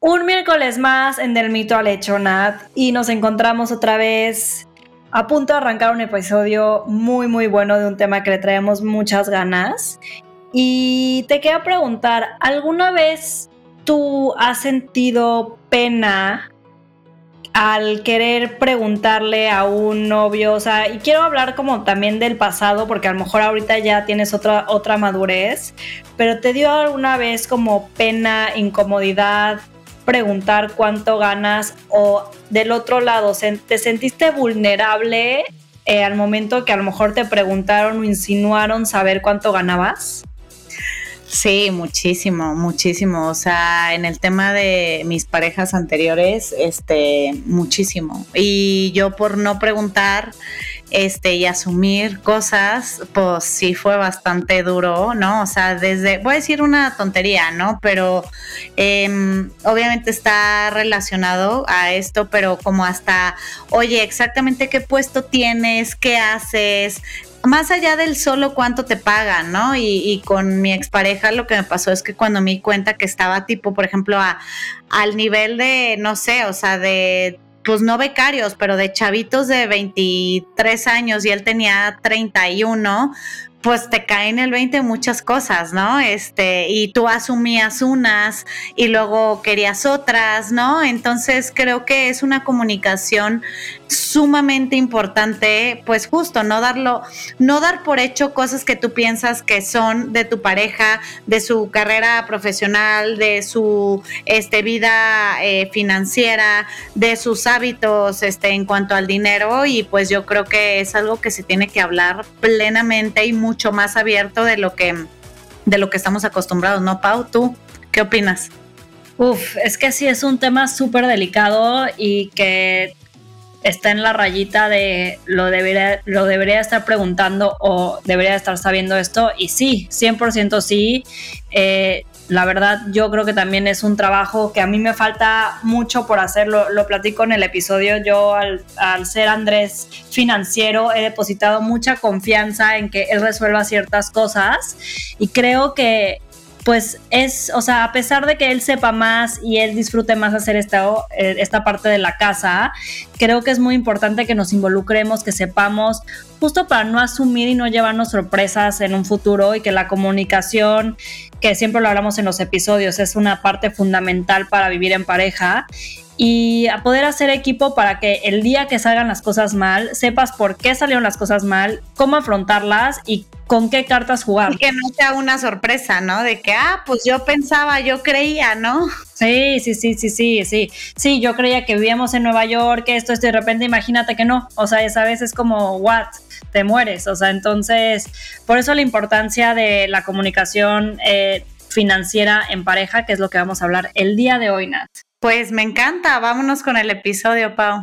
Un miércoles más en Del Mito al Hecho, Nat, y nos encontramos otra vez a punto de arrancar un episodio muy, muy bueno de un tema que le traemos muchas ganas. Y te quería preguntar, ¿alguna vez tú has sentido pena al querer preguntarle a un novio, o sea, y quiero hablar como también del pasado, porque a lo mejor ahorita ya tienes otra, otra madurez, pero te dio alguna vez como pena, incomodidad, preguntar cuánto ganas o del otro lado, ¿te sentiste vulnerable eh, al momento que a lo mejor te preguntaron o insinuaron saber cuánto ganabas? Sí, muchísimo, muchísimo. O sea, en el tema de mis parejas anteriores, este, muchísimo. Y yo por no preguntar, este, y asumir cosas, pues sí fue bastante duro, ¿no? O sea, desde, voy a decir una tontería, ¿no? Pero em, obviamente está relacionado a esto, pero como hasta, oye, exactamente qué puesto tienes, qué haces, más allá del solo cuánto te pagan, ¿no? Y, con mi expareja lo que me pasó es que cuando me di cuenta que estaba tipo, por ejemplo, a, al nivel de, no sé, o sea, de, pues no becarios, pero de chavitos de 23 años y él tenía 31, pues te caen el 20 muchas cosas, ¿no? Este, y tú asumías unas y luego querías otras, ¿no? Entonces creo que es una comunicación sumamente importante, pues justo no darlo, no dar por hecho cosas que tú piensas que son de tu pareja, de su carrera profesional, de su este, vida eh, financiera, de sus hábitos este, en cuanto al dinero y pues yo creo que es algo que se tiene que hablar plenamente y mucho más abierto de lo que, de lo que estamos acostumbrados, ¿no, Pau? ¿Tú qué opinas? Uf, es que sí es un tema súper delicado y que está en la rayita de lo debería, lo debería estar preguntando o debería estar sabiendo esto. Y sí, 100% sí. Eh, la verdad, yo creo que también es un trabajo que a mí me falta mucho por hacerlo. Lo platico en el episodio. Yo, al, ser Andrés financiero, he depositado mucha confianza en que él resuelva ciertas cosas. Y creo que pues es, o sea, a pesar de que él sepa más y él disfrute más hacer esta, eh, esta parte de la casa, creo que es muy importante que nos involucremos, que sepamos, justo para no asumir y no llevarnos sorpresas en un futuro y que la comunicación, que siempre lo hablamos en los episodios, es una parte fundamental para vivir en pareja y a poder hacer equipo para que el día que salgan las cosas mal, sepas por qué salieron las cosas mal, cómo afrontarlas y con qué cartas jugar. Y que no sea una sorpresa, ¿no? De que, ah, pues yo pensaba, yo creía, ¿no? Sí, sí, sí, sí, sí, sí. Sí, yo creía que vivíamos en Nueva York, esto, esto, y de repente imagínate que no. O sea, esa vez es como, what? Te mueres. O sea, entonces, por eso la importancia de la comunicación eh, financiera en pareja, que es lo que vamos a hablar el día de hoy, Nat. Pues me encanta, vámonos con el episodio, Pau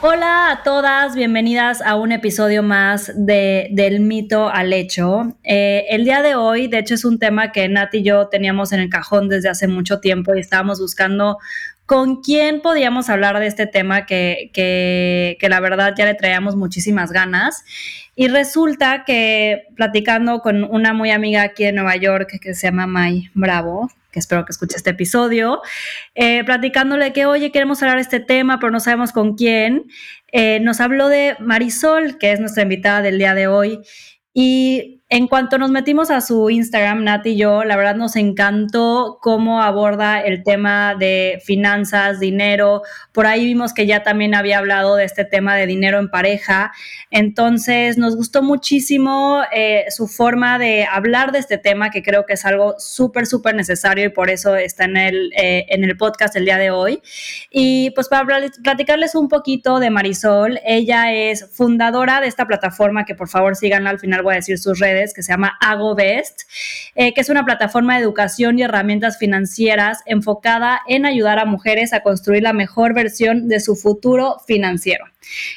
Hola a todas, bienvenidas a un episodio más de Del mito al hecho. Eh, el día de hoy, de hecho, es un tema que Nat y yo teníamos en el cajón desde hace mucho tiempo y estábamos buscando con quién podíamos hablar de este tema que, que, que la verdad ya le traíamos muchísimas ganas. Y resulta que platicando con una muy amiga aquí de Nueva York que se llama May Bravo, que espero que escuche este episodio, eh, platicándole que, oye, queremos hablar de este tema, pero no sabemos con quién, eh, nos habló de Marisol, que es nuestra invitada del día de hoy. Y en cuanto nos metimos a su Instagram, Nat y yo, la verdad nos encantó cómo aborda el tema de finanzas, dinero. Por ahí vimos que ya también había hablado de este tema de dinero en pareja. Entonces nos gustó muchísimo eh, su forma de hablar de este tema, que creo que es algo súper, súper necesario y por eso está en el, eh, en el podcast el día de hoy. Y pues para platicarles un poquito de Marisol, ella es fundadora de esta plataforma que por favor síganla, al final voy a decir sus redes que se llama AgoBest, eh, que es una plataforma de educación y herramientas financieras enfocada en ayudar a mujeres a construir la mejor versión de su futuro financiero.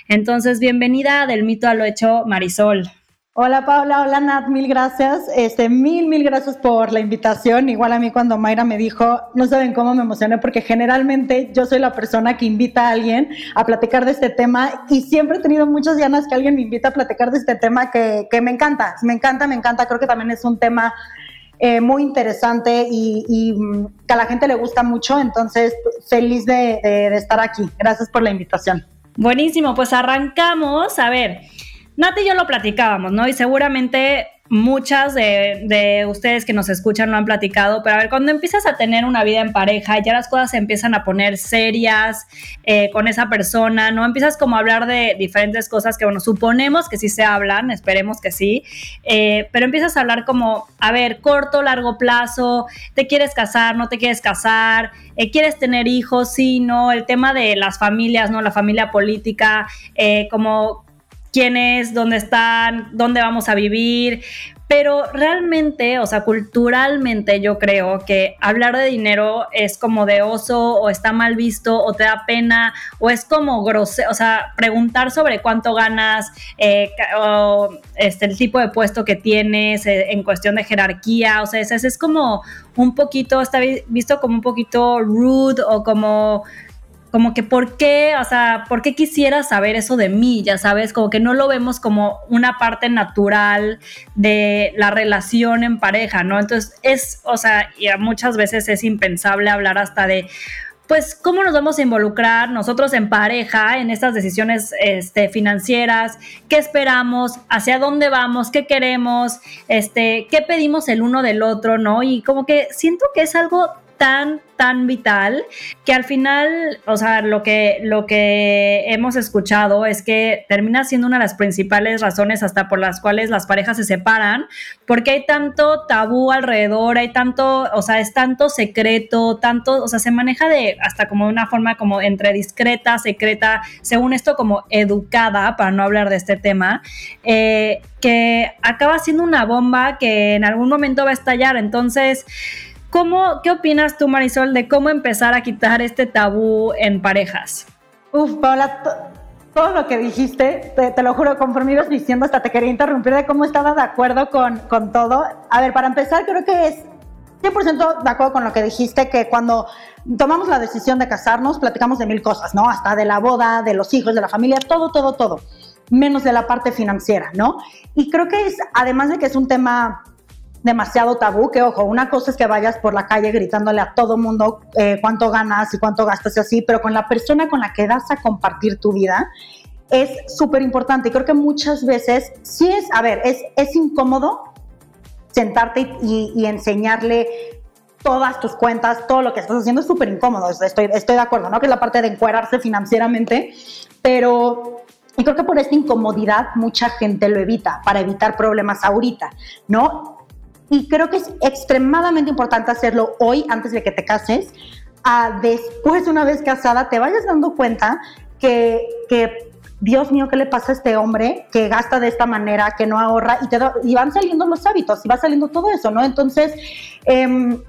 Entonces, bienvenida del mito a lo hecho, Marisol. Hola Paula, hola Nat, mil gracias. Este, mil, mil gracias por la invitación. Igual a mí cuando Mayra me dijo, no saben cómo me emocioné porque generalmente yo soy la persona que invita a alguien a platicar de este tema y siempre he tenido muchas ganas que alguien me invite a platicar de este tema que, me encanta, me encanta, me encanta. Creo que también es un tema eh, muy interesante y, mm, que a la gente le gusta mucho. Entonces, feliz de, de estar aquí. Gracias por la invitación. Buenísimo, pues arrancamos. A ver. Nati y yo lo platicábamos, ¿no? Y seguramente muchas de, ustedes que nos escuchan lo han platicado, pero a ver, cuando empiezas a tener una vida en pareja, ya las cosas se empiezan a poner serias eh, con esa persona, ¿no? Empiezas como a hablar de diferentes cosas que, bueno, suponemos que sí se hablan, esperemos que sí, eh, pero empiezas a hablar como, a ver, corto, largo plazo, te quieres casar, no te quieres casar, eh, quieres tener hijos, sí, no, el tema de las familias, ¿no? La familia política, como quiénes, dónde están, dónde vamos a vivir. Pero realmente, o sea, culturalmente yo creo que hablar de dinero es como de oso o está mal visto o te da pena o es como grosero, o sea, preguntar sobre cuánto ganas eh, o este, el tipo de puesto que tienes eh, en cuestión de jerarquía, o sea, es, es como un poquito, está visto como un poquito rude o como como que por qué, o sea, por qué quisiera saber eso de mí, ya sabes, como que no lo vemos como una parte natural de la relación en pareja, ¿no? Entonces es, o sea, muchas veces es impensable hablar hasta de, pues, cómo nos vamos a involucrar nosotros en pareja en estas decisiones este, financieras, qué esperamos, hacia dónde vamos, qué queremos, este, qué pedimos el uno del otro, ¿no? Y como que siento que es algo tan, tan vital que al final, o sea, lo que, lo que hemos escuchado es que termina siendo una de las principales razones hasta por las cuales las parejas se separan, porque hay tanto tabú alrededor, hay tanto, o sea, es tanto secreto, tanto, o sea, se maneja de hasta como una forma como entre discreta, secreta, según esto como educada, para no hablar de este tema, eh, que acaba siendo una bomba que en algún momento va a estallar. Entonces, ¿Cómo, ¿Qué opinas tú, Marisol, de cómo empezar a quitar este tabú en parejas? Uf, Paula, todo lo que dijiste, te, lo juro, conforme ibas diciendo, hasta te quería interrumpir de cómo estaba de acuerdo con, con todo. A ver, para empezar, creo que es 100% de acuerdo con lo que dijiste, que cuando tomamos la decisión de casarnos, platicamos de mil cosas, ¿no? Hasta de la boda, de los hijos, de la familia, todo, todo, todo, menos de la parte financiera, ¿no? Y creo que es, además de que es un tema demasiado tabú, que ojo, una cosa es que vayas por la calle gritándole a todo mundo eh, cuánto ganas y cuánto gastas y así, pero con la persona con la que das a compartir tu vida es súper importante. Creo que muchas veces sí es, a ver, es, es incómodo sentarte y, enseñarle todas tus cuentas, todo lo que estás haciendo es súper incómodo, estoy, estoy de acuerdo, ¿no? Que es la parte de encuadrarse financieramente, pero y creo que por esta incomodidad mucha gente lo evita, para evitar problemas ahorita, ¿no? Y creo que es extremadamente importante hacerlo hoy, antes de que te cases, a después, una vez casada, te vayas dando cuenta que, que Dios mío, ¿qué le pasa a este hombre que gasta de esta manera, que no ahorra? Y, te y van saliendo los hábitos y va saliendo todo eso, ¿no? Entonces, eh,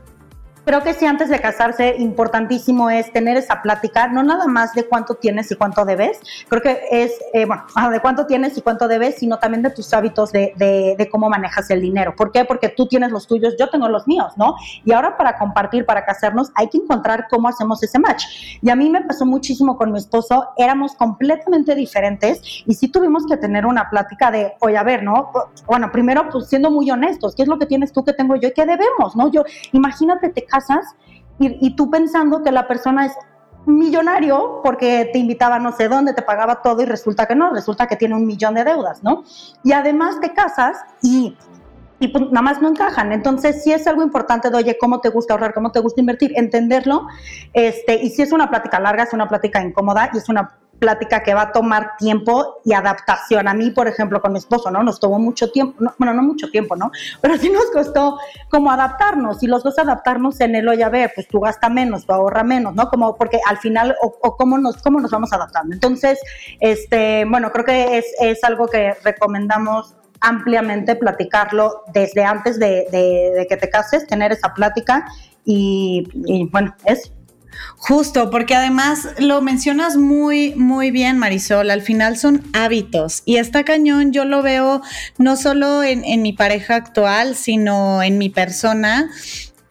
Creo que sí, antes de casarse, importantísimo es tener esa plática, no nada más de cuánto tienes y cuánto debes, creo que es, eh, bueno, de cuánto tienes y cuánto debes, sino también de tus hábitos de, de, cómo manejas el dinero. ¿Por qué? Porque tú tienes los tuyos, yo tengo los míos, ¿no? Y ahora para compartir, para casarnos, hay que encontrar cómo hacemos ese match. Y a mí me pasó muchísimo con mi esposo, éramos completamente diferentes y sí tuvimos que tener una plática de, oye, a ver, ¿no? Bueno, primero, pues siendo muy honestos, ¿qué es lo que tienes tú que tengo yo y qué debemos, ¿no? Yo, imagínate, te casas y, tú pensando que la persona es millonario porque te invitaba no sé dónde, te pagaba todo y resulta que no, resulta que tiene un millón de deudas, ¿no? Y además te casas y pues, nada más no encajan. Entonces, sí es algo importante de, oye, ¿cómo te gusta ahorrar? ¿Cómo te gusta invertir? Entenderlo. Este, y si es una plática larga, es una plática incómoda y es una plática que va a tomar tiempo y adaptación. A mí, por ejemplo, con mi esposo, ¿no? Nos tomó mucho tiempo, bueno, no mucho tiempo, ¿no? Pero sí nos costó como adaptarnos y los dos adaptarnos en el, oye, ver, pues tú gasta menos, tú ahorra menos, ¿no? Como porque al final, o, cómo, nos, cómo nos vamos adaptando. Entonces, este, bueno, creo que es, es algo que recomendamos ampliamente platicarlo desde antes de, que te cases, tener esa plática y, y bueno, es Justo, porque además lo mencionas muy, muy bien, Marisol. Al final son hábitos. Y esta cañón yo lo veo no solo en, mi pareja actual, sino en mi persona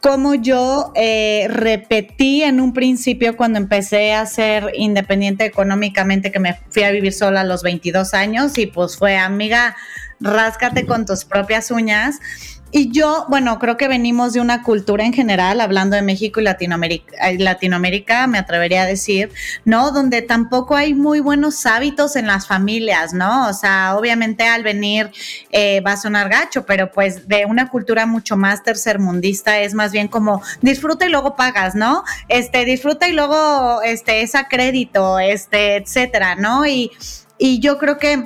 como yo eh, repetí en un principio cuando empecé a ser independiente económicamente, que me fui a vivir sola a los 22 años y pues fue, amiga, ráscate con tus propias uñas. Y yo, bueno, creo que venimos de una cultura en general, hablando de México y Latinoamérica, Latinoamérica, me atrevería a decir, ¿no? Donde tampoco hay muy buenos hábitos en las familias, ¿no? O sea, obviamente al venir eh, va a sonar gacho, pero pues de una cultura mucho más tercermundista es más bien como disfruta y luego pagas, ¿no? Este, disfruta y luego, este, es crédito, este, etcétera, ¿no? Y, y yo creo que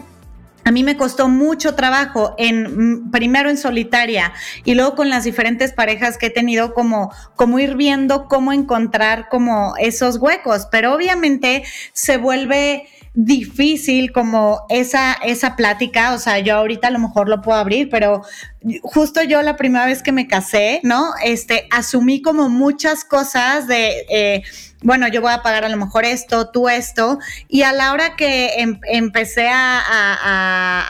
a mí me costó mucho trabajo en mm, primero en solitaria y luego con las diferentes parejas que he tenido como como ir viendo cómo encontrar como esos huecos, pero obviamente se vuelve difícil como esa, esa plática, o sea, yo ahorita a lo mejor lo puedo abrir, pero justo yo la primera vez que me casé, ¿no? Este, asumí como muchas cosas de, eh, bueno, yo voy a pagar a lo mejor esto, tú esto, y a la hora que em, empecé a,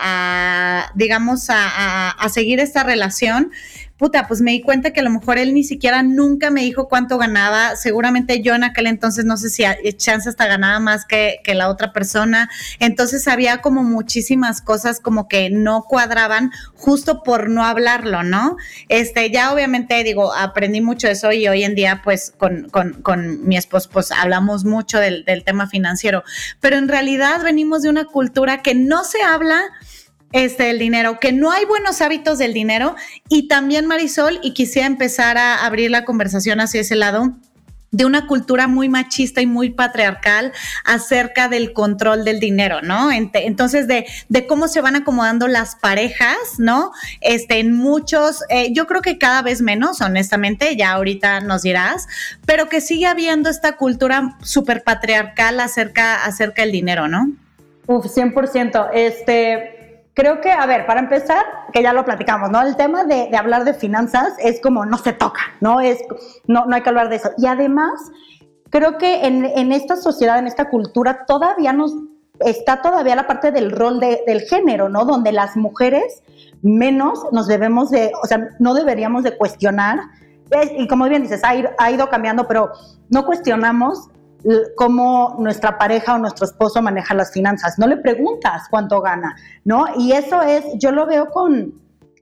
a, digamos, a seguir esta relación, puta, pues me di cuenta que a lo mejor él ni siquiera nunca me dijo cuánto ganaba. Seguramente yo en aquel entonces no sé si chance hasta ganaba más que, que la otra persona. Entonces había como muchísimas cosas como que no cuadraban justo por no hablarlo, ¿no? Este, ya obviamente digo, aprendí mucho eso y hoy en día pues con, con, con mi esposo pues hablamos mucho del, del tema financiero. Pero en realidad venimos de una cultura que no se habla este, el dinero, que no hay buenos hábitos del dinero. Y también, Marisol, y quisiera empezar a abrir la conversación hacia ese lado de una cultura muy machista y muy patriarcal acerca del control del dinero, ¿no? Entonces, de, de cómo se van acomodando las parejas, ¿no? Este, en muchos, eh, yo creo que cada vez menos, honestamente, ya ahorita nos dirás, pero que sigue habiendo esta cultura súper patriarcal acerca, acerca del dinero, ¿no? Uf, 100%. Este, Creo que, a ver, para empezar, que ya lo platicamos, ¿no? El tema de, hablar de finanzas es como no se toca, ¿no? Es, no, no hay que hablar de eso. Y además, creo que en, esta sociedad, en esta cultura, todavía nos está todavía la parte del rol del género, ¿no? Donde las mujeres menos nos debemos de, o sea, no deberíamos de cuestionar. Y como bien dices, ha ido cambiando, pero no cuestionamos cómo nuestra pareja o nuestro esposo maneja las finanzas. No le preguntas cuánto gana, ¿no? Y eso es, yo lo veo con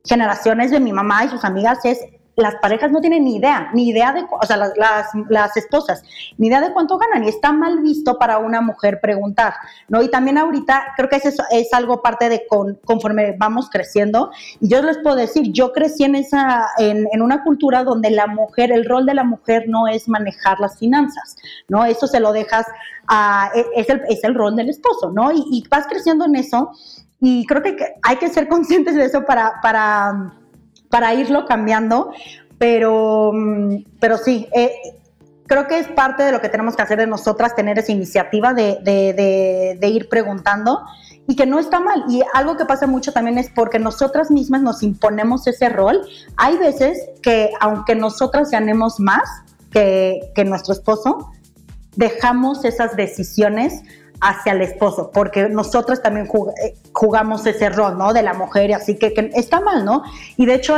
generaciones de mi mamá y sus amigas, es las parejas no tienen ni idea, ni idea de, o sea, las, las, esposas, ni idea de cuánto ganan y está mal visto para una mujer preguntar, ¿no? Y también ahorita creo que es, es algo parte de conforme vamos creciendo y yo les puedo decir, yo crecí en esa, en, en, una cultura donde la mujer, el rol de la mujer no es manejar las finanzas, ¿no? Eso se lo dejas a, e, es el, es el rol del esposo, ¿no? Y, y vas creciendo en eso y creo que hay que ser conscientes de eso para, para para irlo cambiando, pero, mm, pero sí, eh, creo que es parte de lo que tenemos que hacer de nosotras, tener esa iniciativa de, de, ir preguntando y que no está mal. Y algo que pasa mucho también es porque nosotras mismas nos imponemos ese rol. Hay veces que aunque nosotras ganemos más que, que nuestro esposo, dejamos esas decisiones hacia el esposo, porque nosotros también eh, jugamos ese rol, ¿no? De la mujer, así que, está mal, ¿no? Y de hecho,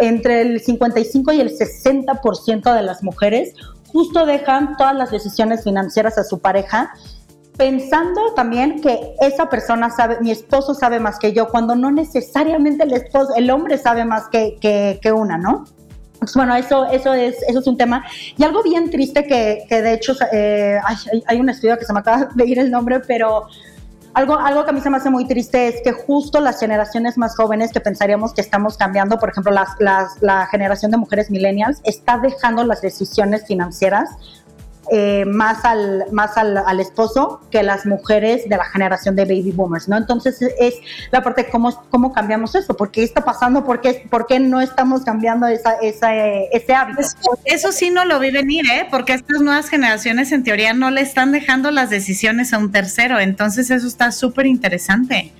entre el 55 y el 60% de las mujeres justo dejan todas las decisiones financieras a su pareja, pensando también que esa persona sabe, mi esposo sabe más que yo, cuando no necesariamente el esposo, el hombre sabe más que, que una, ¿no? Pues bueno, eso, eso, es, eso es un tema. Y algo bien triste que, que de hecho eh, hay, hay, un estudio que se me acaba de ir el nombre, pero algo, algo que a mí se me hace muy triste es que justo las generaciones más jóvenes que pensaríamos que estamos cambiando, por ejemplo, las, las, la generación de mujeres millennials, está dejando las decisiones financieras eh, más, al, más al, esposo que las mujeres de la generación de baby boomers, ¿no? Entonces es la parte de cómo, cómo cambiamos eso, por qué está pasando, por qué, por qué no estamos cambiando esa, esa, ese hábito. Eso, sí no lo vi venir, ¿eh? Porque estas nuevas generaciones en teoría no le están dejando las decisiones a un tercero, entonces eso está súper interesante.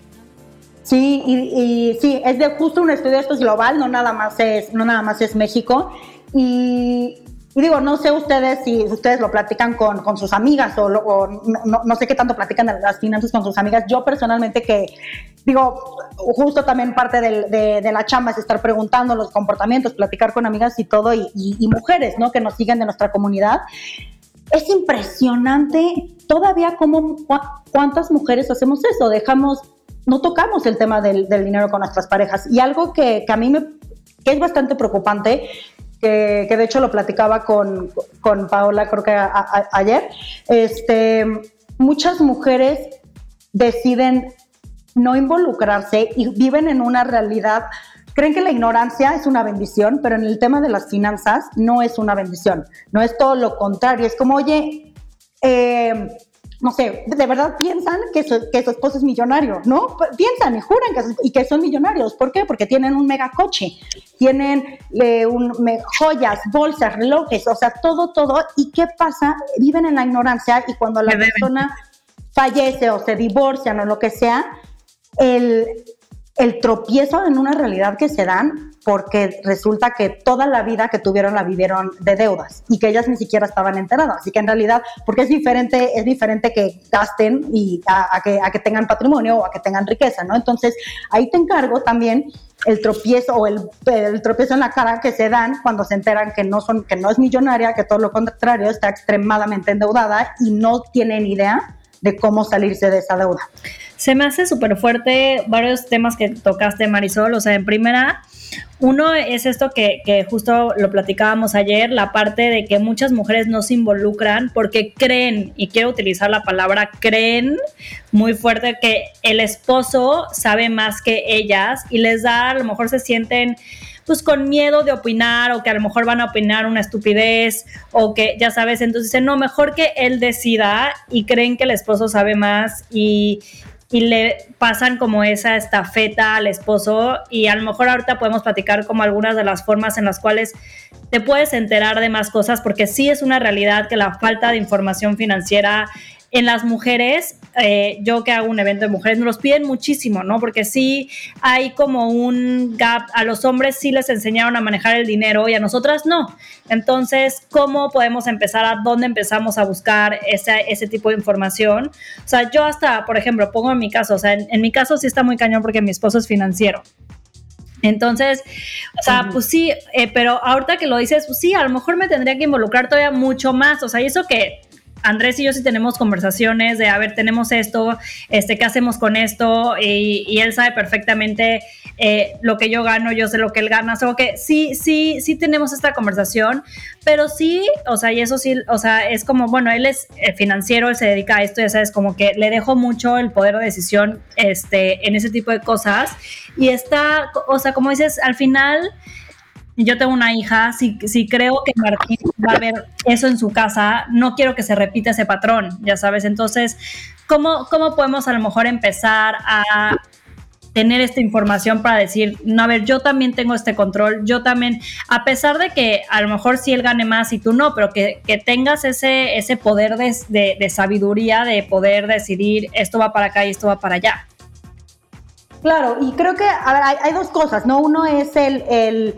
Sí, y, y, sí, es de justo un estudio, esto es global, no nada más es, no nada más es México. Y, y digo, no sé ustedes si ustedes lo platican con, con sus amigas o, no, no, sé qué tanto platican las finanzas con sus amigas. Yo personalmente que, digo, justo también parte de, de, la chamba es estar preguntando los comportamientos, platicar con amigas y todo, y, y, mujeres, ¿no? Que nos siguen de nuestra comunidad. Es impresionante todavía cómo, cuántas mujeres hacemos eso, dejamos, no tocamos el tema del, del dinero con nuestras parejas. Y algo que, que a mí me, que es bastante preocupante que, de hecho lo platicaba con, con Paola, creo que ayer, este, muchas mujeres deciden no involucrarse y viven en una realidad. Creen que la ignorancia es una bendición, pero en el tema de las finanzas no es una bendición, no es todo lo contrario, es como, oye, eh, no sé, de verdad piensan que su, que su esposo es millonario, ¿no? Piensan y juran que, y que son millonarios. ¿Por qué? Porque tienen un mega coche, tienen eh, un, joyas, bolsas, relojes, o sea, todo, todo. ¿Y qué pasa? Viven en la ignorancia y cuando la persona fallece o se divorcian o lo que sea, el, el tropiezo en una realidad que se dan porque resulta que toda la vida que tuvieron la vivieron de deudas y que ellas ni siquiera estaban enteradas. Así que en realidad, porque es diferente, es diferente que gasten y a, que, a que tengan patrimonio o a que tengan riqueza, ¿no? Entonces, ahí te encargo también el tropiezo o el, el, tropiezo en la cara que se dan cuando se enteran que no son que no es millonaria, que todo lo contrario está extremadamente endeudada y no tienen idea de cómo salirse de esa deuda. Se me hace súper fuerte varios temas que tocaste, Marisol. O sea, en primera, uno es esto que, justo lo platicábamos ayer, la parte de que muchas mujeres no se involucran porque creen, y quiero utilizar la palabra creen muy fuerte, que el esposo sabe más que ellas y les da, a lo mejor se sienten pues con miedo de opinar o que a lo mejor van a opinar una estupidez o que ya sabes, entonces dicen, no, mejor que él decida y creen que el esposo sabe más y, y le pasan como esa estafeta al esposo y a lo mejor ahorita podemos platicar como algunas de las formas en las cuales te puedes enterar de más cosas porque sí es una realidad que la falta de información financiera en las mujeres, eh, yo que hago un evento de mujeres, nos los piden muchísimo, ¿no? Porque sí hay como un gap, a los hombres sí les enseñaron a manejar el dinero y a nosotras no. Entonces, ¿cómo podemos empezar? ¿A dónde empezamos a buscar ese, ese tipo de información? O sea, yo hasta, por ejemplo, pongo en mi caso, o sea, en, mi caso sí está muy cañón porque mi esposo es financiero. Entonces, o sea, pues sí, eh, pero ahorita que lo dices, pues sí, a lo mejor me tendría que involucrar todavía mucho más. O sea, y eso que Andrés y yo sí tenemos conversaciones de, a ver, tenemos esto, este, ¿qué hacemos con esto? Y, él sabe perfectamente eh, lo que yo gano, yo sé lo que él gana, o que sí, sí, sí tenemos esta conversación, pero sí, o sea, y eso sí, o sea, es como, bueno, él es eh, financiero, él se dedica a esto, ya sabes, como que le dejo mucho el poder de decisión este, en ese tipo de cosas. Y está, o sea, como dices, al final yo tengo una hija, si, si creo que Martín va a ver eso en su casa, no quiero que se repita ese patrón, ya sabes. Entonces, ¿cómo, cómo podemos a lo mejor empezar a tener esta información para decir, no, a ver, yo también tengo este control, yo también, a pesar de que a lo mejor sí él gane más y tú no, pero que, tengas ese, ese poder de, sabiduría de poder decidir esto va para acá y esto va para allá. Claro, y creo que hay, dos cosas, ¿no? Uno es el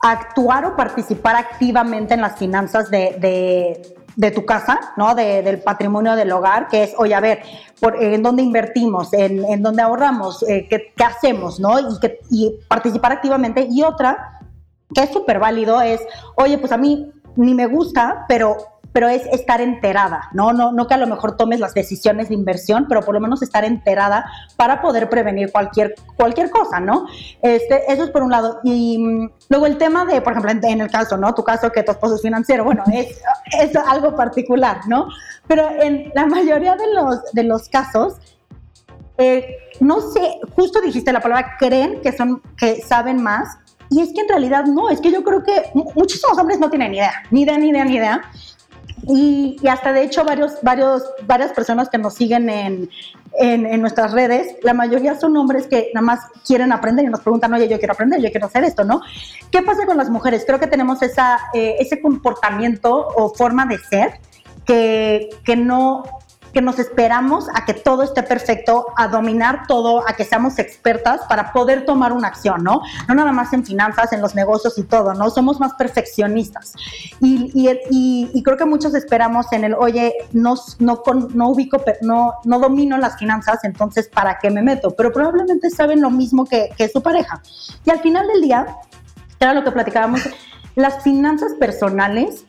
actuar o participar activamente en las finanzas de, tu casa, ¿no? del patrimonio del hogar, que es, oye, a ver, por, ¿en dónde invertimos? ¿En, en dónde ahorramos? Eh, ¿qué, hacemos? ¿no? Y, que, y participar activamente. Y otra, que es súper válido, es, oye, pues a mí ni me gusta, pero pero es estar enterada, ¿no? ¿no? No que a lo mejor tomes las decisiones de inversión, pero por lo menos estar enterada para poder prevenir cualquier, cualquier cosa, ¿no? Este, eso es por un lado. Y mm, luego el tema de, por ejemplo, en, el caso, ¿no? Tu caso que tu esposo es financiero, bueno, es, es algo particular, ¿no? Pero en la mayoría de los, de los casos, eh, no sé, justo dijiste la palabra creen que son, que saben más, y es que en realidad no, es que yo creo que muchísimos hombres no tienen ni idea, ni idea, ni idea, ni idea. Y, hasta de hecho varios, varios, varias personas que nos siguen en, en, nuestras redes, la mayoría son hombres que nada más quieren aprender y nos preguntan, oye, yo quiero aprender, yo quiero hacer esto, ¿no? ¿Qué pasa con las mujeres? Creo que tenemos esa, eh, ese comportamiento o forma de ser que, que no que nos esperamos a que todo esté perfecto, a dominar todo, a que seamos expertas para poder tomar una acción, ¿no? No nada más en finanzas, en los negocios y todo, ¿no? Somos más perfeccionistas. Y, y, y, creo que muchos esperamos en el, oye, no, no, no ubico, no, no domino las finanzas, entonces, ¿para qué me meto? Pero probablemente saben lo mismo que, que su pareja. Y al final del día, era lo que platicábamos, las finanzas personales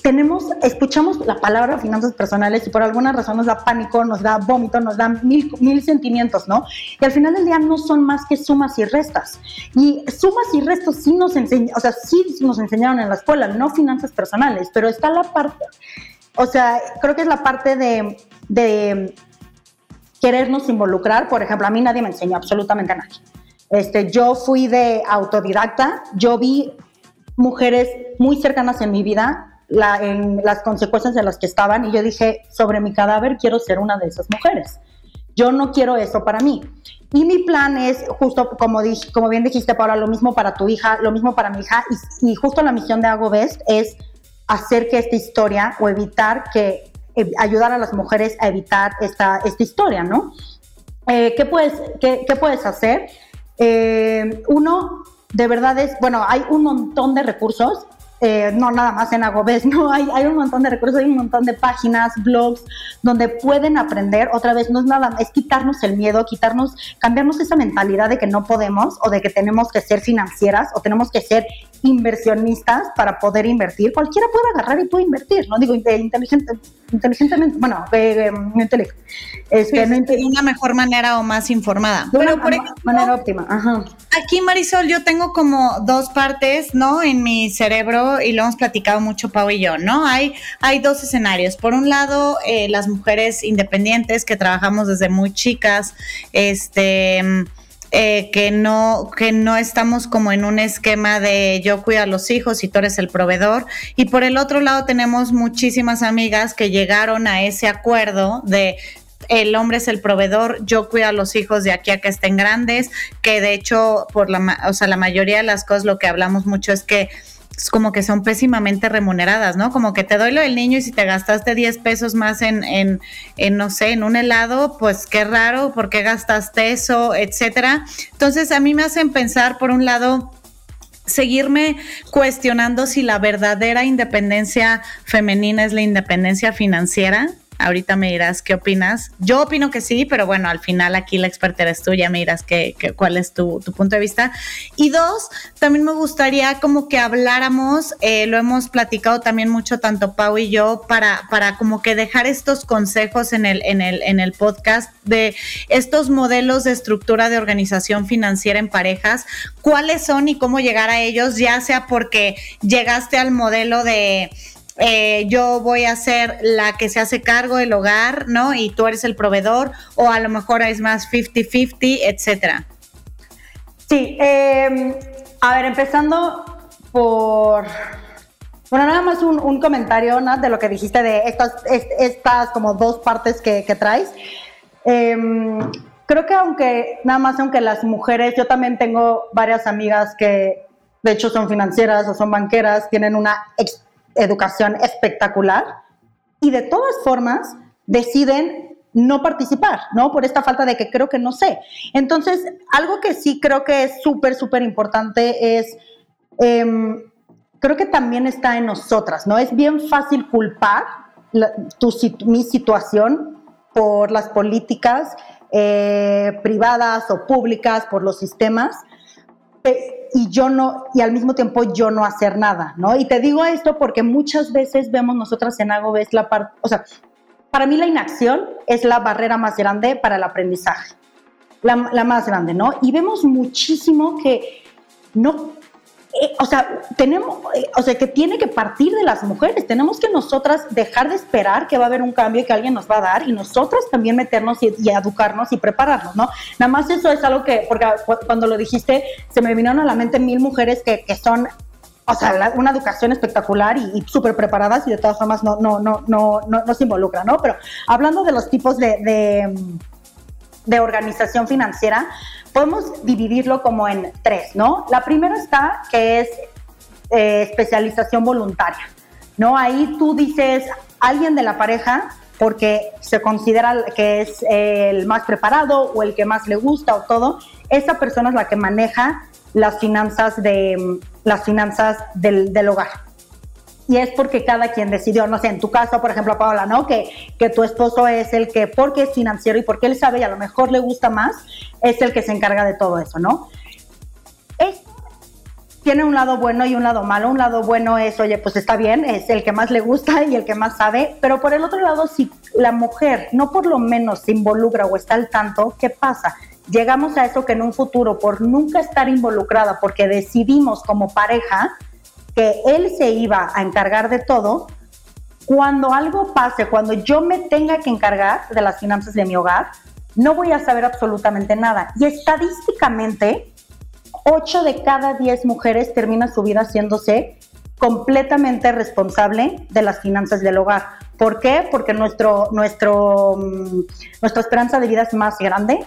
tenemos, escuchamos la palabra finanzas personales y por alguna razón nos da pánico, nos da vómito, nos da mil, mil sentimientos, ¿no? Y al final del día no son más que sumas y restas. Y sumas y restos sí nos enseñan, o sea, sí nos enseñaron en la escuela, no finanzas personales, pero está la parte, o sea, creo que es la parte de, de querernos involucrar. Por ejemplo, a mí nadie me enseñó absolutamente a nadie. Este, yo fui de autodidacta, yo vi mujeres muy cercanas en mi vida las consecuencias de las que estaban y yo dije, sobre mi cadáver quiero ser una de esas mujeres. Yo no quiero eso para mí. Y mi plan es, justo como, dije, como bien dijiste, Paula, lo mismo para tu hija, lo mismo para mi hija, y, justo la misión de Hago Best es hacer que esta historia o evitar que, eh, ayudar a las mujeres a evitar esta, esta historia, ¿no? Eh, ¿qué, puedes, qué, puedes hacer? Eh, uno, de verdad es, bueno, hay un montón de recursos eh, no nada más en Agobes, no, hay, hay un montón de recursos, hay un montón de páginas, blogs, donde pueden aprender, otra vez, no es nada, es quitarnos el miedo, quitarnos, cambiarnos esa mentalidad de que no podemos o de que tenemos que ser financieras o tenemos que ser inversionistas para poder invertir. Cualquiera puede agarrar y puede invertir, no digo inteligente, inteligentemente, bueno, eh, no inteligente. Este, de una mejor manera o más informada. De Pero una por ejemplo, manera óptima. Ajá. Aquí, Marisol, yo tengo como dos partes, ¿no? En mi cerebro y lo hemos platicado mucho Pau y yo, ¿no? Hay, hay dos escenarios. Por un lado, eh, las mujeres independientes que trabajamos desde muy chicas, este eh, que no, que no estamos como en un esquema de yo cuido a los hijos y tú eres el proveedor. Y por el otro lado tenemos muchísimas amigas que llegaron a ese acuerdo de el hombre es el proveedor, yo cuido a los hijos de aquí a que estén grandes, que de hecho, por la, o sea, la mayoría de las cosas lo que hablamos mucho es que como que son pésimamente remuneradas, ¿no? Como que te doy lo del niño y si te gastaste 10 pesos más en, en, en, no sé, en un helado, pues qué raro, ¿por qué gastaste eso, etcétera? Entonces a mí me hacen pensar, por un lado, seguirme cuestionando si la verdadera independencia femenina es la independencia financiera Ahorita me dirás qué opinas. Yo opino que sí, pero bueno, al final aquí la experta eres tú, ya me dirás cuál es tu, punto de vista. Y dos, también me gustaría como que habláramos, eh, lo hemos platicado también mucho tanto Pau y yo, para, para como que dejar estos consejos en el, en, el, en el podcast de estos modelos de estructura de organización financiera en parejas, cuáles son y cómo llegar a ellos, ya sea porque llegaste al modelo de eh, yo voy a ser la que se hace cargo del hogar, ¿no? Y tú eres el proveedor, o a lo mejor es más 50-50, etcétera. Sí, em, a ver, empezando por. Bueno, nada más un, comentario ¿no? de lo que dijiste de estas, estas como dos partes que, traes. Em, creo que aunque, nada más aunque las mujeres, yo también tengo varias amigas que de hecho son financieras o son banqueras, tienen una educación espectacular y de todas formas deciden no participar, ¿no? Por esta falta de que creo que no sé. Entonces, algo que sí creo que es súper, súper importante es, em, creo que también está en nosotras, ¿no? Es bien fácil culpar mi situación por las políticas eh, privadas o públicas, por los sistemas, y yo no, y al mismo tiempo yo no hacer nada, ¿no? Y te digo esto porque muchas veces vemos nosotras en algo, ves la parte, o sea, para mí la inacción es la barrera más grande para el aprendizaje, la, la más grande, ¿no? Y vemos muchísimo que no, eh, o sea, tenemos, eh, o sea, que tiene que partir de las mujeres. Tenemos que nosotras dejar de esperar que va a haber un cambio que alguien nos va a dar y nosotras también meternos y, educarnos y prepararnos, ¿no? Nada más eso es algo que, porque cuando lo dijiste, se me vinieron a la mente mil mujeres que, que son o sea, una educación espectacular y, súper preparadas y de todas formas no, no, no, no, no, se involucran, ¿no? Pero hablando de los tipos de, de, de organización financiera, podemos dividirlo como en tres, ¿no? La primera está que es eh, especialización voluntaria, ¿no? Ahí tú dices, alguien de la pareja, porque se considera que es el más preparado o el que más le gusta o todo, esa persona es la que maneja las finanzas, de, las finanzas del, del hogar y es porque cada quien decidió, no sé, en tu caso, por ejemplo, Paola, ¿no? Que, que tu esposo es el que, porque es financiero y porque él sabe y a lo mejor le gusta más, es el que se encarga de todo eso, ¿no? Tiene un lado bueno y un lado malo. Un lado bueno es, oye, pues está bien, es el que más le gusta y el que más sabe, pero por el otro lado, si la mujer no por lo menos se involucra o está al tanto, ¿qué pasa? Llegamos a eso que en un futuro, por nunca estar involucrada, porque decidimos como pareja, que él se iba a encargar de todo, cuando algo pase, cuando yo me tenga que encargar de las finanzas de mi hogar, no voy a saber absolutamente nada. Y estadísticamente, 8 de cada 10 mujeres terminan su vida haciéndose completamente responsable de las finanzas del hogar. ¿Por qué? Porque nuestro, nuestro, mm, nuestra esperanza de vida es más grande,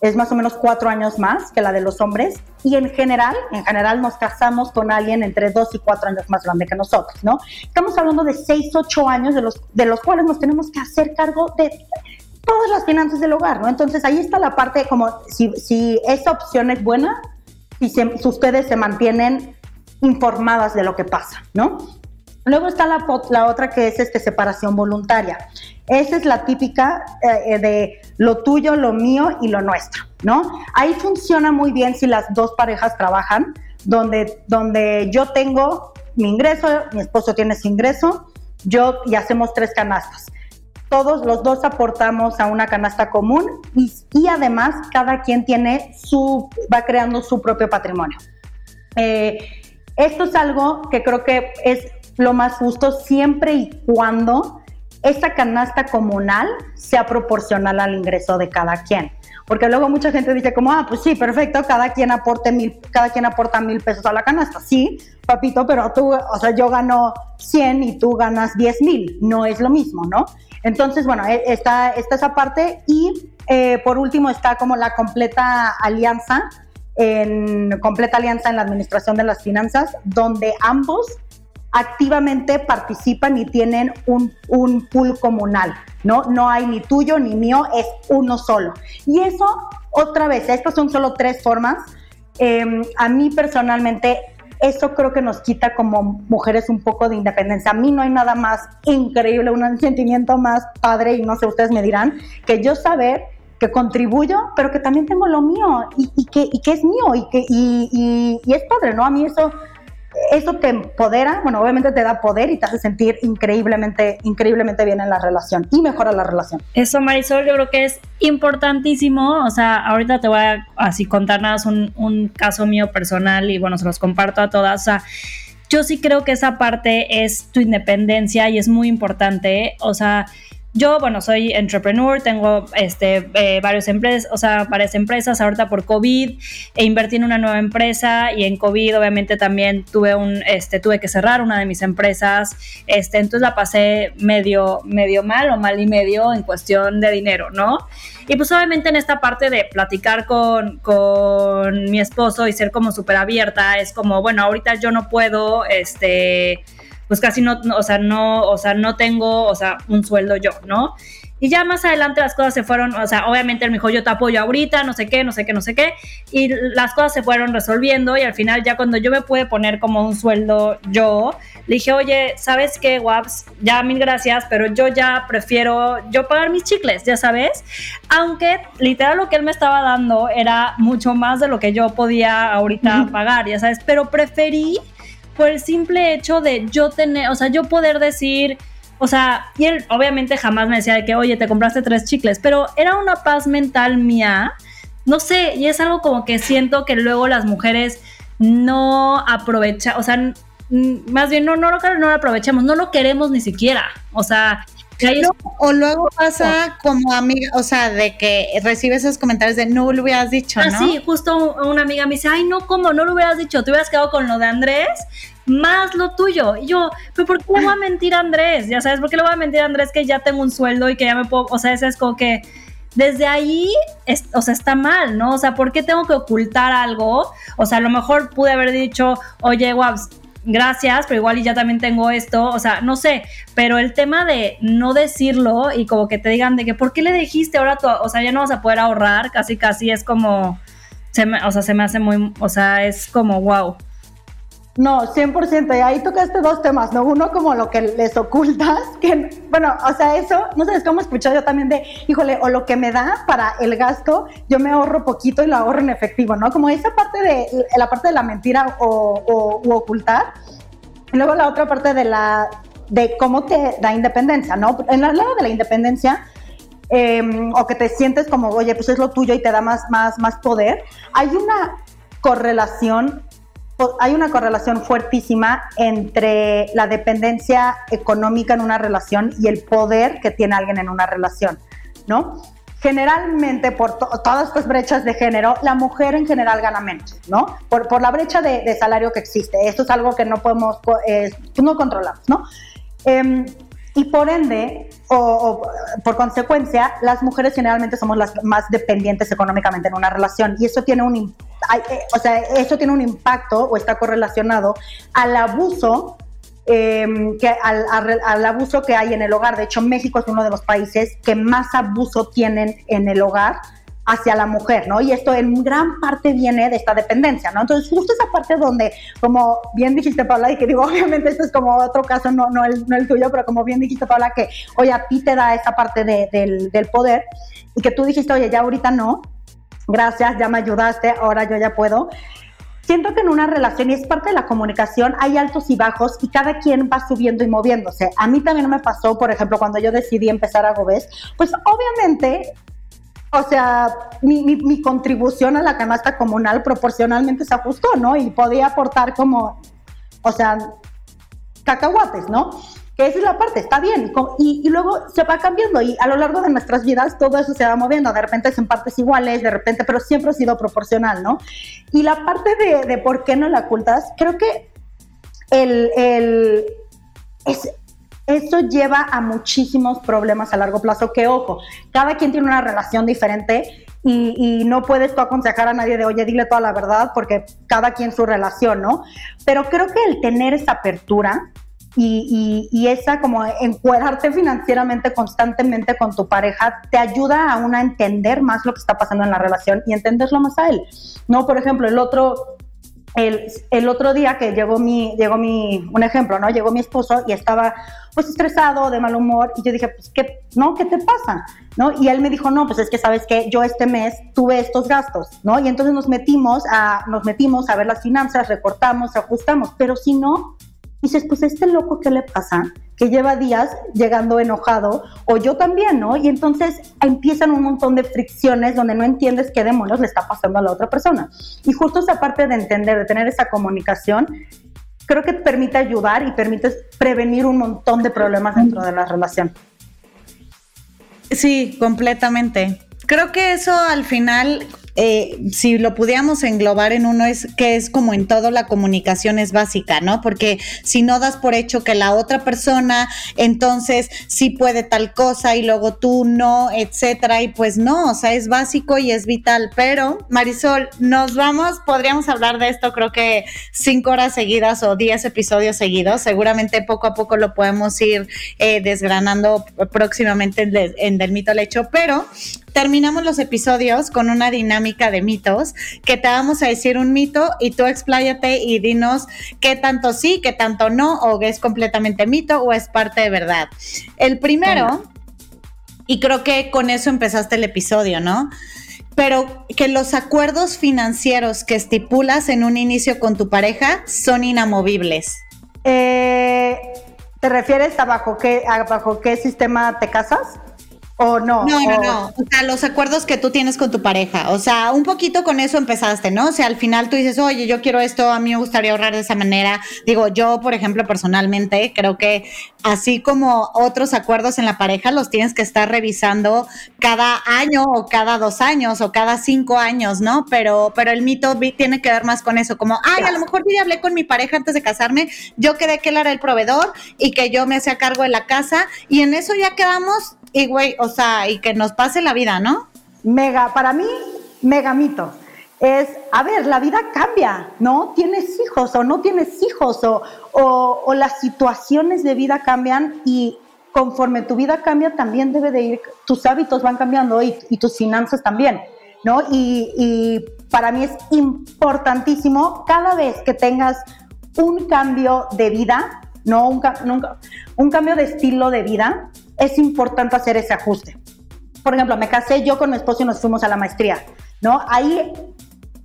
es más o menos cuatro años más que la de los hombres y en general, en general nos casamos con alguien entre dos y cuatro años más grande que nosotros, ¿no? Estamos hablando de seis, ocho años de los, de los cuales nos tenemos que hacer cargo de todas las finanzas del hogar, ¿no? Entonces ahí está la parte como si, esa opción es buena si ustedes se mantienen informadas de lo que pasa, ¿no? Luego está la, la otra que es este, separación voluntaria. Esa es la típica eh, de lo tuyo, lo mío y lo nuestro, ¿no? Ahí funciona muy bien si las dos parejas trabajan, donde, donde yo tengo mi ingreso, mi esposo tiene su ingreso, yo y hacemos tres canastas. Todos los dos aportamos a una canasta común y, y además cada quien tiene su, va creando su propio patrimonio. Eh, esto es algo que creo que es lo más justo siempre y cuando esa canasta comunal sea proporcional al ingreso de cada quien. Porque luego mucha gente dice como, ah, pues sí, perfecto, cada quien aporte mil, cada quien aporta mil pesos a la canasta. Sí, papito, pero tú, o sea, yo gano 100 y tú ganas 10 mil. No es lo mismo, ¿no? Entonces, bueno, e, está, está esa parte y eh, por último está como la completa alianza, en completa alianza en la administración de las finanzas, donde ambos activamente participan y tienen un, un pool comunal, ¿no? No hay ni tuyo ni mío, es uno solo. Y eso, otra vez, estas son solo tres formas. Em, a mí personalmente, eso creo que nos quita como mujeres un poco de independencia. A mí no hay nada más increíble, un sentimiento más padre, y no sé, ustedes me dirán, que yo saber que contribuyo, pero que también tengo lo mío y, que, y que, es mío y que y, y, es padre, ¿no? A mí eso eso te empodera, bueno, obviamente te da poder y te hace sentir increíblemente, increíblemente bien en la relación y mejora la relación. Eso, Marisol, yo creo que es importantísimo. O sea, ahorita te voy a así contar nada, un, un caso mío personal y bueno, se los comparto a todas. O sea, yo sí creo que esa parte es tu independencia y es muy importante. O sea, yo, bueno, soy entrepreneur, tengo este, eh, varios empresas, o sea, varias empresas ahorita por COVID, e invertí en una nueva empresa y en COVID obviamente también tuve un, este, tuve que cerrar una de mis empresas, este, entonces la pasé medio, medio mal o mal y medio en cuestión de dinero, ¿no? Y pues obviamente en esta parte de platicar con, con mi esposo y ser como súper abierta, es como, bueno, ahorita yo no puedo, este, pues casi no, o sea, no, o sea, no tengo, o sea, un sueldo yo, ¿no? Y ya más adelante las cosas se fueron, o sea, obviamente él me dijo, yo te apoyo ahorita, no sé qué, no sé qué, no sé qué. Y las cosas se fueron resolviendo y al final ya cuando yo me pude poner como un sueldo yo, le dije, oye, ¿sabes qué, Waps? Ya mil gracias, pero yo ya prefiero yo pagar mis chicles, ya sabes. Aunque literal lo que él me estaba dando era mucho más de lo que yo podía ahorita pagar, ya sabes, pero preferí por el simple hecho de yo tener, o sea, yo poder decir, o sea, y él obviamente jamás me decía de que, oye, te compraste tres chicles, pero era una paz mental mía, no sé, y es algo como que siento que luego las mujeres no aprovecha, o sea, más bien no, no, no, no lo aprovechamos, no lo queremos ni siquiera. O sea, o luego pasa como amiga, o sea, de que recibes esos comentarios de no lo hubieras dicho, ¿no? sí, justo una amiga me dice, ay, no, ¿cómo? No lo hubieras dicho, te hubieras quedado con lo de Andrés, más lo tuyo. Y yo, pero ¿por qué le voy a mentir a Andrés? Ya sabes, ¿por qué le voy a mentir a Andrés que ya tengo un sueldo y que ya me puedo, o sea, ese es como que desde ahí, o sea, está mal, ¿no? O sea, ¿por qué tengo que ocultar algo? O sea, a lo mejor pude haber dicho, oye, Wabs, gracias, pero igual y ya también tengo esto, o sea, no sé, pero el tema de no decirlo y como que te digan de que, ¿por qué le dijiste ahora tú? O sea, ya no vas a poder ahorrar, casi casi es como, se me, o sea, se me hace muy, o sea, es como, wow. No, 100%. Y ahí tocaste dos temas, ¿no? Uno como lo que les ocultas, que, bueno, o sea, eso, no sabes cómo escuchar yo también de, híjole, o lo que me da para el gasto, yo me ahorro poquito y lo ahorro en efectivo, ¿no? Como esa parte de, la parte de la mentira o, ocultar. Y luego la otra parte de la, de cómo te da independencia, ¿no? En el lado de la independencia, em, o que te sientes como, oye, pues es lo tuyo y te da más, más, más poder, hay una correlación hay una correlación fuertísima entre la dependencia económica en una relación y el poder que tiene alguien en una relación, ¿no? Generalmente, por todas estas brechas de género, la mujer en general gana menos, ¿no? Por, por la brecha de, salario que existe. Esto es algo que no podemos, eh, no controlamos, ¿no? Em, y por ende, o, por consecuencia, las mujeres generalmente somos las más dependientes económicamente en una relación y eso tiene un, eh, o sea, eso tiene un impacto o está correlacionado al abuso em, que al, al, abuso que hay en el hogar. De hecho, México es uno de los países que más abuso tienen en el hogar hacia la mujer, ¿no? Y esto en gran parte viene de esta dependencia, ¿no? Entonces, justo esa parte donde, como bien dijiste, Paula, y que digo, obviamente esto es como otro caso, no, no, el, no el tuyo, pero como bien dijiste, Paula, que, oye, a ti te da esa parte del, del poder y que tú dijiste, oye, ya ahorita no, gracias, ya me ayudaste, ahora yo ya puedo siento que en una relación, y es parte de la comunicación, hay altos y bajos y cada quien va subiendo y moviéndose. A mí también me pasó, por ejemplo, cuando yo decidí empezar a Gobés, pues obviamente o sea, mi, mi, contribución a la canasta comunal proporcionalmente se ajustó, ¿no? Y podía aportar como, o sea, cacahuates, ¿no? Esa es la parte, está bien. Y, y, luego se va cambiando y a lo largo de nuestras vidas todo eso se va moviendo. De repente es en partes iguales, de repente, pero siempre ha sido proporcional, ¿no? Y la parte de, de por qué no la ocultas, creo que el, el es, eso lleva a muchísimos problemas a largo plazo, que ojo, cada quien tiene una relación diferente y, no puedes tú aconsejar a nadie de, oye, dile toda la verdad, porque cada quien su relación, ¿no? Pero creo que el tener esa apertura y, y, esa como encuadrarte financieramente constantemente con tu pareja te ayuda a una entender más lo que está pasando en la relación y entenderlo más a él, ¿no? Por ejemplo, el otro el, otro día que llegó mi, llegó mi, un ejemplo, ¿no? Llegó mi esposo y estaba pues estresado, de mal humor, y yo dije, pues, ¿qué, no? ¿Qué te pasa? ¿No? Y él me dijo, no, pues es que sabes que yo este mes tuve estos gastos, ¿no? Y entonces nos metimos a, nos metimos a ver las finanzas, recortamos, ajustamos, pero si no, dices, pues este loco, ¿qué le pasa? Que lleva días llegando enojado, o yo también, ¿no? Y entonces empiezan un montón de fricciones donde no entiendes qué demonios le está pasando a la otra persona. Y justo esa parte de entender, de tener esa comunicación, creo que permite ayudar y permite prevenir un montón de problemas dentro de la relación. Sí, completamente. Creo que eso al final eh, si lo pudiéramos englobar en uno, es que es como en todo la comunicación es básica, ¿no? Porque si no das por hecho que la otra persona entonces sí puede tal cosa y luego tú no, etcétera, y pues no, o sea, es básico y es vital. Pero, Marisol, nos vamos, podríamos hablar de esto creo que cinco horas seguidas o diez episodios seguidos. Seguramente poco a poco lo podemos ir eh, desgranando próximamente en, en Del Mito al Hecho, pero terminamos los episodios con una dinámica de mitos que te vamos a decir un mito y tú expláyate y dinos qué tanto sí, qué tanto no, o es completamente mito o es parte de verdad. El primero, y creo que con eso empezaste el episodio, ¿no? Pero que los acuerdos financieros que estipulas en un inicio con tu pareja son inamovibles. Eh, ¿Te refieres a bajo qué, a bajo qué sistema te casas? ¿O no? No, no, no. O sea, los acuerdos que tú tienes con tu pareja. O sea, un poquito con eso empezaste, ¿no? O sea, al final tú dices, oye, yo quiero esto, a mí me gustaría ahorrar de esa manera. Digo, yo, por ejemplo, personalmente, creo que así como otros acuerdos en la pareja, los tienes que estar revisando cada año o cada dos años o cada cinco años, ¿no? Pero, pero el mito tiene que ver más con eso, como, ay, a lo mejor yo ya hablé con mi pareja antes de casarme, yo quedé que él era el proveedor y que yo me hacía cargo de la casa y en eso ya quedamos y güey, o sea, y que nos pase la vida, ¿no? Mega, para mí, mega mito. Es, a ver, la vida cambia, ¿no? Tienes hijos o no tienes hijos, o, o, las situaciones de vida cambian y conforme tu vida cambia, también debe de ir, tus hábitos van cambiando y, tus finanzas también, ¿no? Y, y para mí es importantísimo cada vez que tengas un cambio de vida, no un, un cambio de estilo de vida, es importante hacer ese ajuste. Por ejemplo, me casé yo con mi esposo y nos fuimos a la maestría, ¿no? Ahí,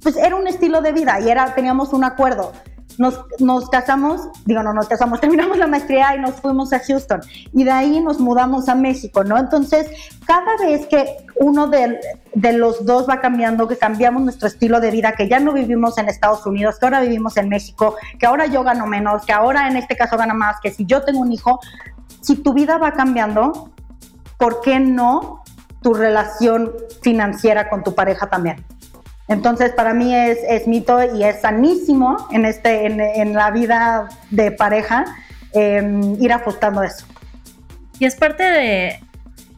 pues era un estilo de vida y era, teníamos un acuerdo. Nos, nos, casamos, digo, no nos casamos, terminamos la maestría y nos fuimos a Houston. Y de ahí nos mudamos a México, ¿no? Entonces, cada vez que uno de, de, los dos va cambiando, que cambiamos nuestro estilo de vida, que ya no vivimos en Estados Unidos, que ahora vivimos en México, que ahora yo gano menos, que ahora en este caso gana más, que si yo tengo un hijo, si tu vida va cambiando, ¿por qué no tu relación financiera con tu pareja también? Entonces, para mí es, mito y es sanísimo en, este, en, la vida de pareja em, ir ajustando eso. Y es parte de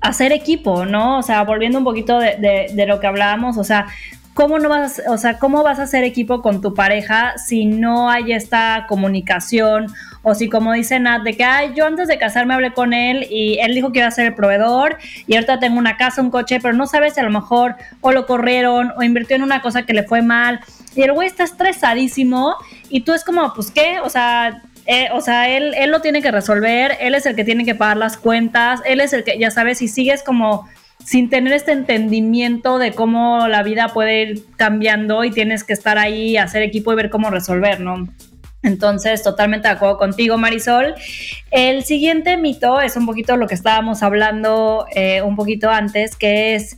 hacer equipo, ¿no? O sea, volviendo un poquito de, de lo que hablábamos, o sea, ¿cómo no vas, o sea, cómo vas a hacer equipo con tu pareja si no hay esta comunicación o si como dice Nat de que ay, yo antes de casarme hablé con él y él dijo que iba a ser el proveedor y ahorita tengo una casa, un coche, pero no sabes si a lo mejor o lo corrieron o invirtió en una cosa que le fue mal y el güey está estresadísimo y tú es como, pues qué, o sea, eh, o sea, él, él lo tiene que resolver, él es el que tiene que pagar las cuentas, él es el que, ya sabes, si sigues como sin tener este entendimiento de cómo la vida puede ir cambiando y tienes que estar ahí, hacer equipo y ver cómo resolver, ¿no? Entonces, totalmente de acuerdo contigo, Marisol. El siguiente mito es un poquito lo que estábamos hablando eh, un poquito antes, que es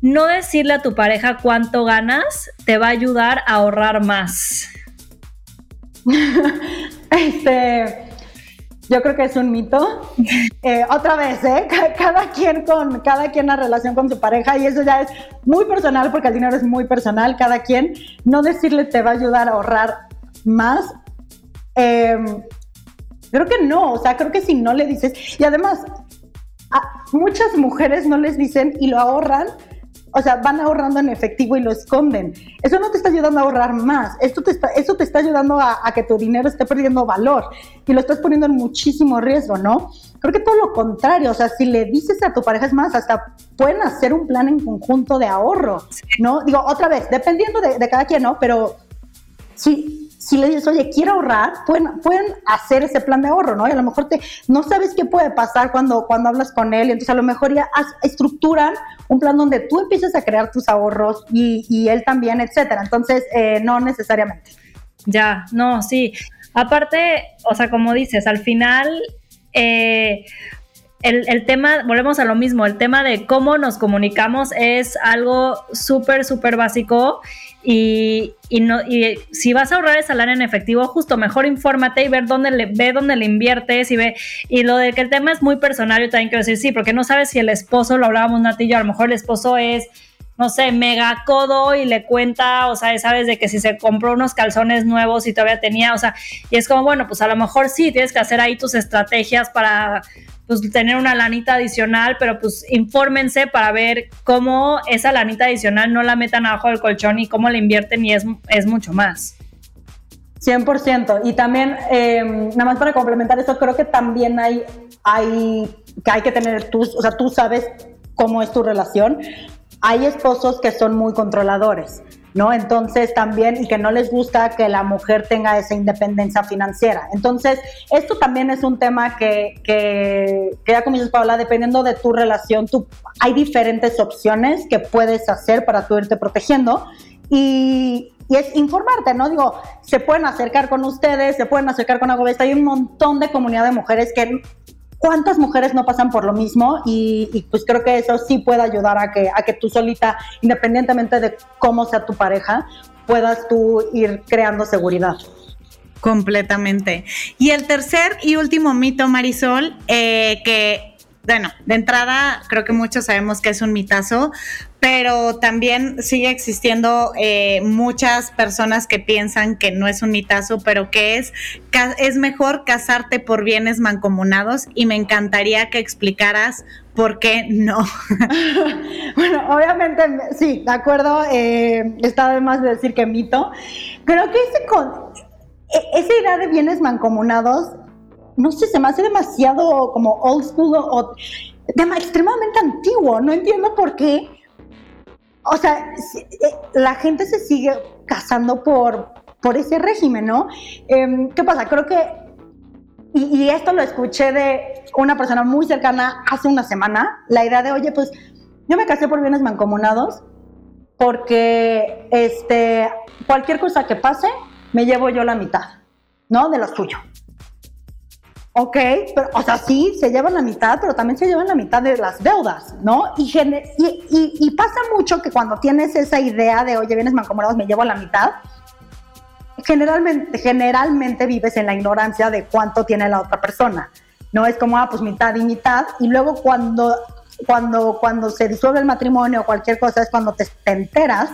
no decirle a tu pareja cuánto ganas te va a ayudar a ahorrar más. este, yo creo que es un mito. Eh, otra vez, ¿eh? Cada quien con cada quien la relación con su pareja y eso ya es muy personal porque el dinero es muy personal. Cada quien no decirle te va a ayudar a ahorrar más. Em, creo que no, o sea, creo que si no le dices y además a muchas mujeres no les dicen y lo ahorran o sea, van ahorrando en efectivo y lo esconden. Eso no te está ayudando a ahorrar más. Esto te está, eso te está ayudando a, que tu dinero esté perdiendo valor y lo estás poniendo en muchísimo riesgo, ¿no? Creo que todo lo contrario. O sea, si le dices a tu pareja, es más, hasta pueden hacer un plan en conjunto de ahorro, ¿no? Digo, otra vez, dependiendo de, de cada quien, ¿no? Pero sí, si le dices, oye, quiero ahorrar, pueden, pueden hacer ese plan de ahorro, ¿no? Y a lo mejor te, no sabes qué puede pasar cuando, cuando hablas con él, entonces a lo mejor ya estructuran un plan donde tú empiezas a crear tus ahorros y, y él también, etcétera. Entonces, eh, no necesariamente. Ya, no, sí. Aparte, o sea, como dices, al final, eh, el, el, tema, volvemos a lo mismo, el tema de cómo nos comunicamos es algo súper, súper básico y, y, no, y si vas a ahorrar esa lana en efectivo, justo mejor infórmate y ver dónde le, ve dónde le inviertes y ve, y lo de que el tema es muy personal, yo también quiero decir, sí, porque no sabes si el esposo, lo hablábamos Natillo, a lo mejor el esposo es no sé, mega codo y le cuenta, o sea, sabes de que si se compró unos calzones nuevos y todavía tenía, o sea, y es como, bueno, pues a lo mejor sí, tienes que hacer ahí tus estrategias para pues tener una lanita adicional, pero pues infórmense para ver cómo esa lanita adicional no la metan abajo del colchón y cómo la invierten y es, es mucho más. 100%. Y también, em, nada más para complementar esto, creo que también hay, hay, que hay que tener, tú, o sea, tú sabes cómo es tu relación. Hay esposos que son muy controladores. ¿no? Entonces también, y que no les gusta que la mujer tenga esa independencia financiera. Entonces, esto también es un tema que, que, ya como dices, Paola, dependiendo de tu relación, tú, hay diferentes opciones que puedes hacer para tú irte protegiendo. Y, y es informarte, ¿no? Digo, se pueden acercar con ustedes, se pueden acercar con Agobesta, hay un montón de comunidad de mujeres que ¿cuántas mujeres no pasan por lo mismo? Y, pues creo que eso sí puede ayudar a que, a que tú solita, independientemente de cómo sea tu pareja, puedas tú ir creando seguridad. Completamente. Y el tercer y último mito, Marisol, eh, que bueno, de entrada creo que muchos sabemos que es un mitazo, pero también sigue existiendo eh, muchas personas que piensan que no es un mitazo, pero que es, es mejor casarte por bienes mancomunados y me encantaría que explicaras por qué no. bueno, obviamente sí, de acuerdo, eh, está además de decir que mito. Creo que ese con, e, esa idea de bienes mancomunados no sé, se me hace demasiado como old school o, extremadamente antiguo. No entiendo por qué. O sea, eh, la gente se sigue casando por, por ese régimen, ¿no? Em, ¿Qué pasa? Creo que, y, y, esto lo escuché de una persona muy cercana hace una semana, la idea de, oye, pues yo me casé por bienes mancomunados porque este, cualquier cosa que pase, me llevo yo la mitad, ¿no? De lo suyo. Ok, pero, o sea, sí, se llevan la mitad, pero también se llevan la mitad de las deudas, ¿no? Y, y, pasa mucho que cuando tienes esa idea de, oye, vienes mancomunados, me llevo la mitad, generalmente, generalmente vives en la ignorancia de cuánto tiene la otra persona, ¿no? Es como, ah, pues mitad y mitad, y luego cuando, cuando, cuando se disuelve el matrimonio o cualquier cosa es cuando te, te enteras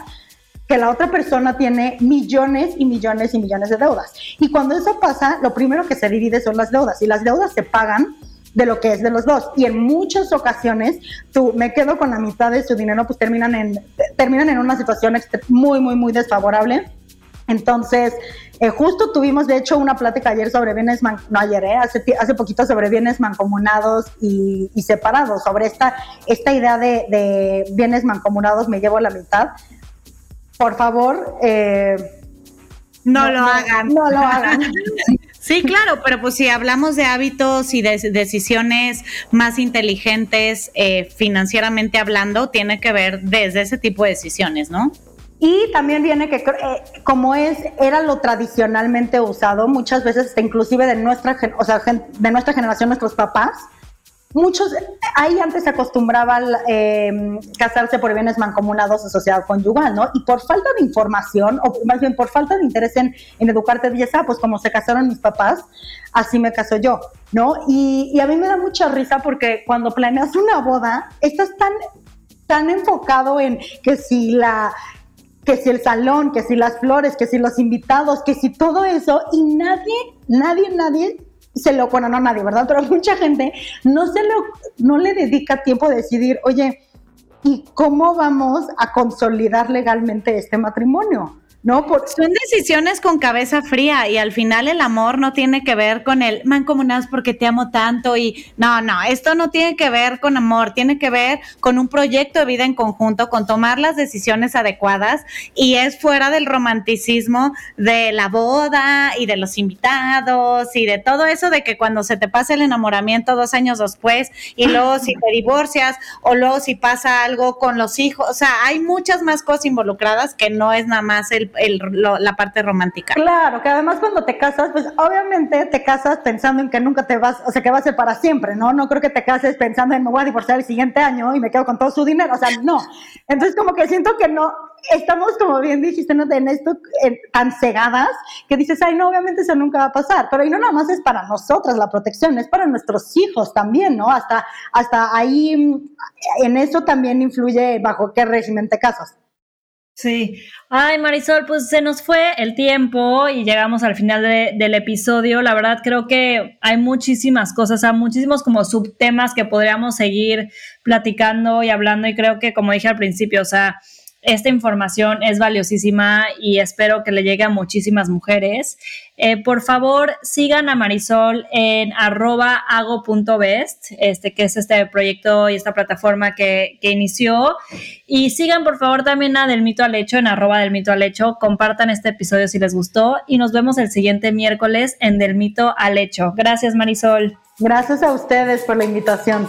que la otra persona tiene millones y millones y millones de deudas. Y cuando eso pasa, lo primero que se divide son las deudas y las deudas se pagan de lo que es de los dos. Y en muchas ocasiones, tú me quedo con la mitad de su dinero, pues terminan en, terminan en una situación muy, muy, muy desfavorable. Entonces, eh, justo tuvimos, de hecho, una plática ayer sobre bienes, man, no ayer, eh, hace, hace poquito sobre bienes mancomunados y, separados, sobre esta, esta idea de, de bienes mancomunados, me llevo la mitad por favor, eh, no, lo hagan. No, lo hagan. Sí, claro, pero pues si hablamos de hábitos y de decisiones más inteligentes eh, financieramente hablando, tiene que ver desde ese tipo de decisiones, ¿no? Y también viene que, eh, como es, era lo tradicionalmente usado, muchas veces, inclusive de nuestra, o sea, de nuestra generación, nuestros papás, muchos, ahí antes se acostumbraba eh, casarse por bienes mancomunados o sociedad conyugal, ¿no? Y por falta de información, o más bien por falta de interés en, educarte, dices, ah, pues como se casaron mis papás, así me caso yo, ¿no? Y, y, a mí me da mucha risa porque cuando planeas una boda, estás tan, tan enfocado en que si la que si el salón, que si las flores, que si los invitados, que si todo eso, y nadie, nadie, nadie se lo, bueno, no nadie, ¿verdad? Pero mucha gente no se lo, no le dedica tiempo a decidir, oye, ¿y cómo vamos a consolidar legalmente este matrimonio? ¿No? Son decisiones con cabeza fría y al final el amor no tiene que ver con el mancomunados porque te amo tanto y no, no, esto no tiene que ver con amor, tiene que ver con un proyecto de vida en conjunto, con tomar las decisiones adecuadas y es fuera del romanticismo de la boda y de los invitados y de todo eso de que cuando se te pasa el enamoramiento dos años después y luego si te divorcias o luego si pasa algo con los hijos, o sea, hay muchas más cosas involucradas que no es nada más el la parte romántica. Claro, que además cuando te casas, pues obviamente te casas pensando en que nunca te vas, o sea, que va a ser para siempre, ¿no? No creo que te cases pensando en me voy a divorciar el siguiente año y me quedo con todo su dinero, o sea, no. Entonces como que siento que no, estamos como bien dijiste, ¿no? En esto tan cegadas que dices, ay, no, obviamente eso nunca va a pasar, pero y no nada más es para nosotras la protección, es para nuestros hijos también, ¿no? Hasta, hasta ahí, en eso también influye bajo qué régimen te casas. Sí. Ay, Marisol, pues se nos fue el tiempo y llegamos al final del episodio. La verdad creo que hay muchísimas cosas, hay muchísimos como subtemas que podríamos seguir platicando y hablando y creo que como dije al principio, o sea, esta información es valiosísima y espero que le llegue a muchísimas mujeres. Eh, por favor, sigan a Marisol en arroba ago.best, este, que es este proyecto y esta plataforma que, que, inició. Y sigan, por favor, también a Del Mito al Hecho en arroba del Mito al Hecho. Compartan este episodio si les gustó y nos vemos el siguiente miércoles en Del Mito al Hecho. Gracias, Marisol. Gracias a ustedes por la invitación.